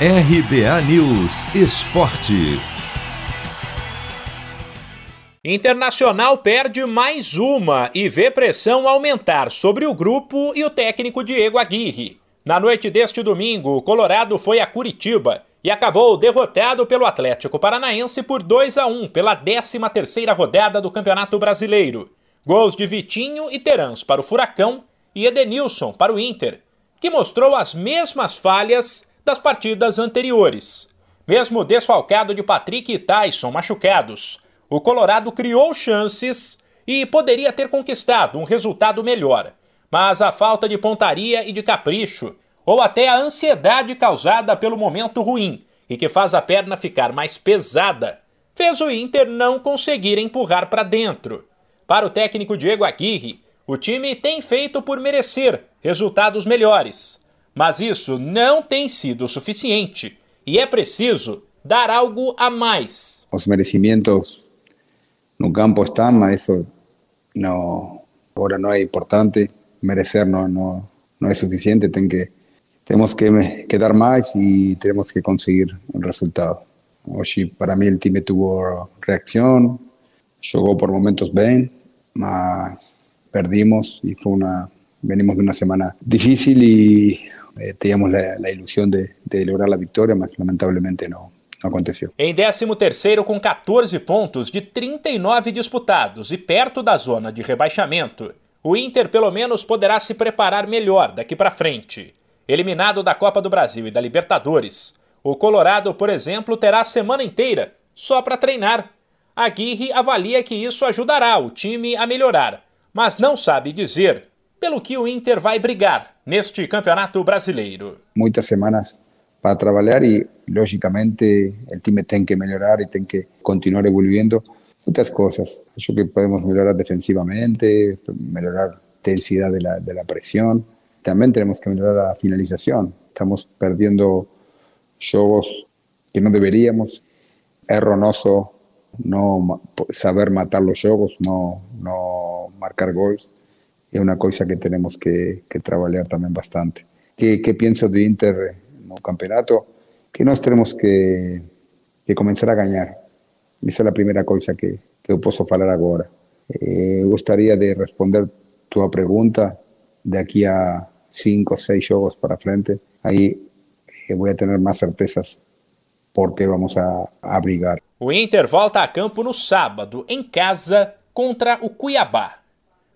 RBA News Esporte. Internacional perde mais uma e vê pressão aumentar sobre o grupo e o técnico Diego Aguirre. Na noite deste domingo, o Colorado foi a Curitiba e acabou derrotado pelo Atlético Paranaense por 2 a 1 pela 13ª rodada do Campeonato Brasileiro. Gols de Vitinho e Terãs para o Furacão e Edenilson para o Inter, que mostrou as mesmas falhas das partidas anteriores. Mesmo desfalcado de Patrick e Tyson machucados, o Colorado criou chances e poderia ter conquistado um resultado melhor. Mas a falta de pontaria e de capricho, ou até a ansiedade causada pelo momento ruim e que faz a perna ficar mais pesada, fez o Inter não conseguir empurrar para dentro. Para o técnico Diego Aguirre, o time tem feito por merecer resultados melhores. Mas isso não tem sido suficiente e é preciso dar algo a mais. Os merecimentos no campo estão, mas isso não, agora não é importante. Merecer não, não, não é suficiente, tem que, temos que, que dar mais e temos que conseguir um resultado. Hoje, para mim, o time teve reação, jogou por momentos bem, mas perdimos e foi uma venimos de uma semana difícil e eh, teníamos la, la ilusión de, de, lograr la victoria, mas lamentablemente no, não aconteceu. Em 13º com 14 pontos de 39 disputados e perto da zona de rebaixamento, o Inter pelo menos poderá se preparar melhor daqui para frente. Eliminado da Copa do Brasil e da Libertadores, o Colorado, por exemplo, terá a semana inteira só para treinar. Aguirre avalia que isso ajudará o time a melhorar, mas não sabe dizer pelo que o Inter vai brigar neste Campeonato Brasileiro. Muitas semanas para trabalhar e, logicamente, o time tem que melhorar e tem que continuar evoluindo muitas coisas. Acho que podemos melhorar defensivamente, melhorar a intensidade da, da pressão. Também temos que melhorar a finalização. Estamos perdendo jogos que não deveríamos. Erro nosso não saber matar os jogos, não, não marcar gols es una cosa que tenemos que, que trabajar también bastante. ¿Qué, ¿Qué, pienso de Inter no campeonato? Que nos tenemos que, que a ganar. Esa es la primera cosa que, que puedo hablar ahora. Eh, me gustaría de responder tu pregunta de aquí a cinco seis juegos para frente. Ahí eh, voy a tener más certezas porque vamos a, a brigar. O Inter volta a campo no sábado, em casa, contra o Cuiabá.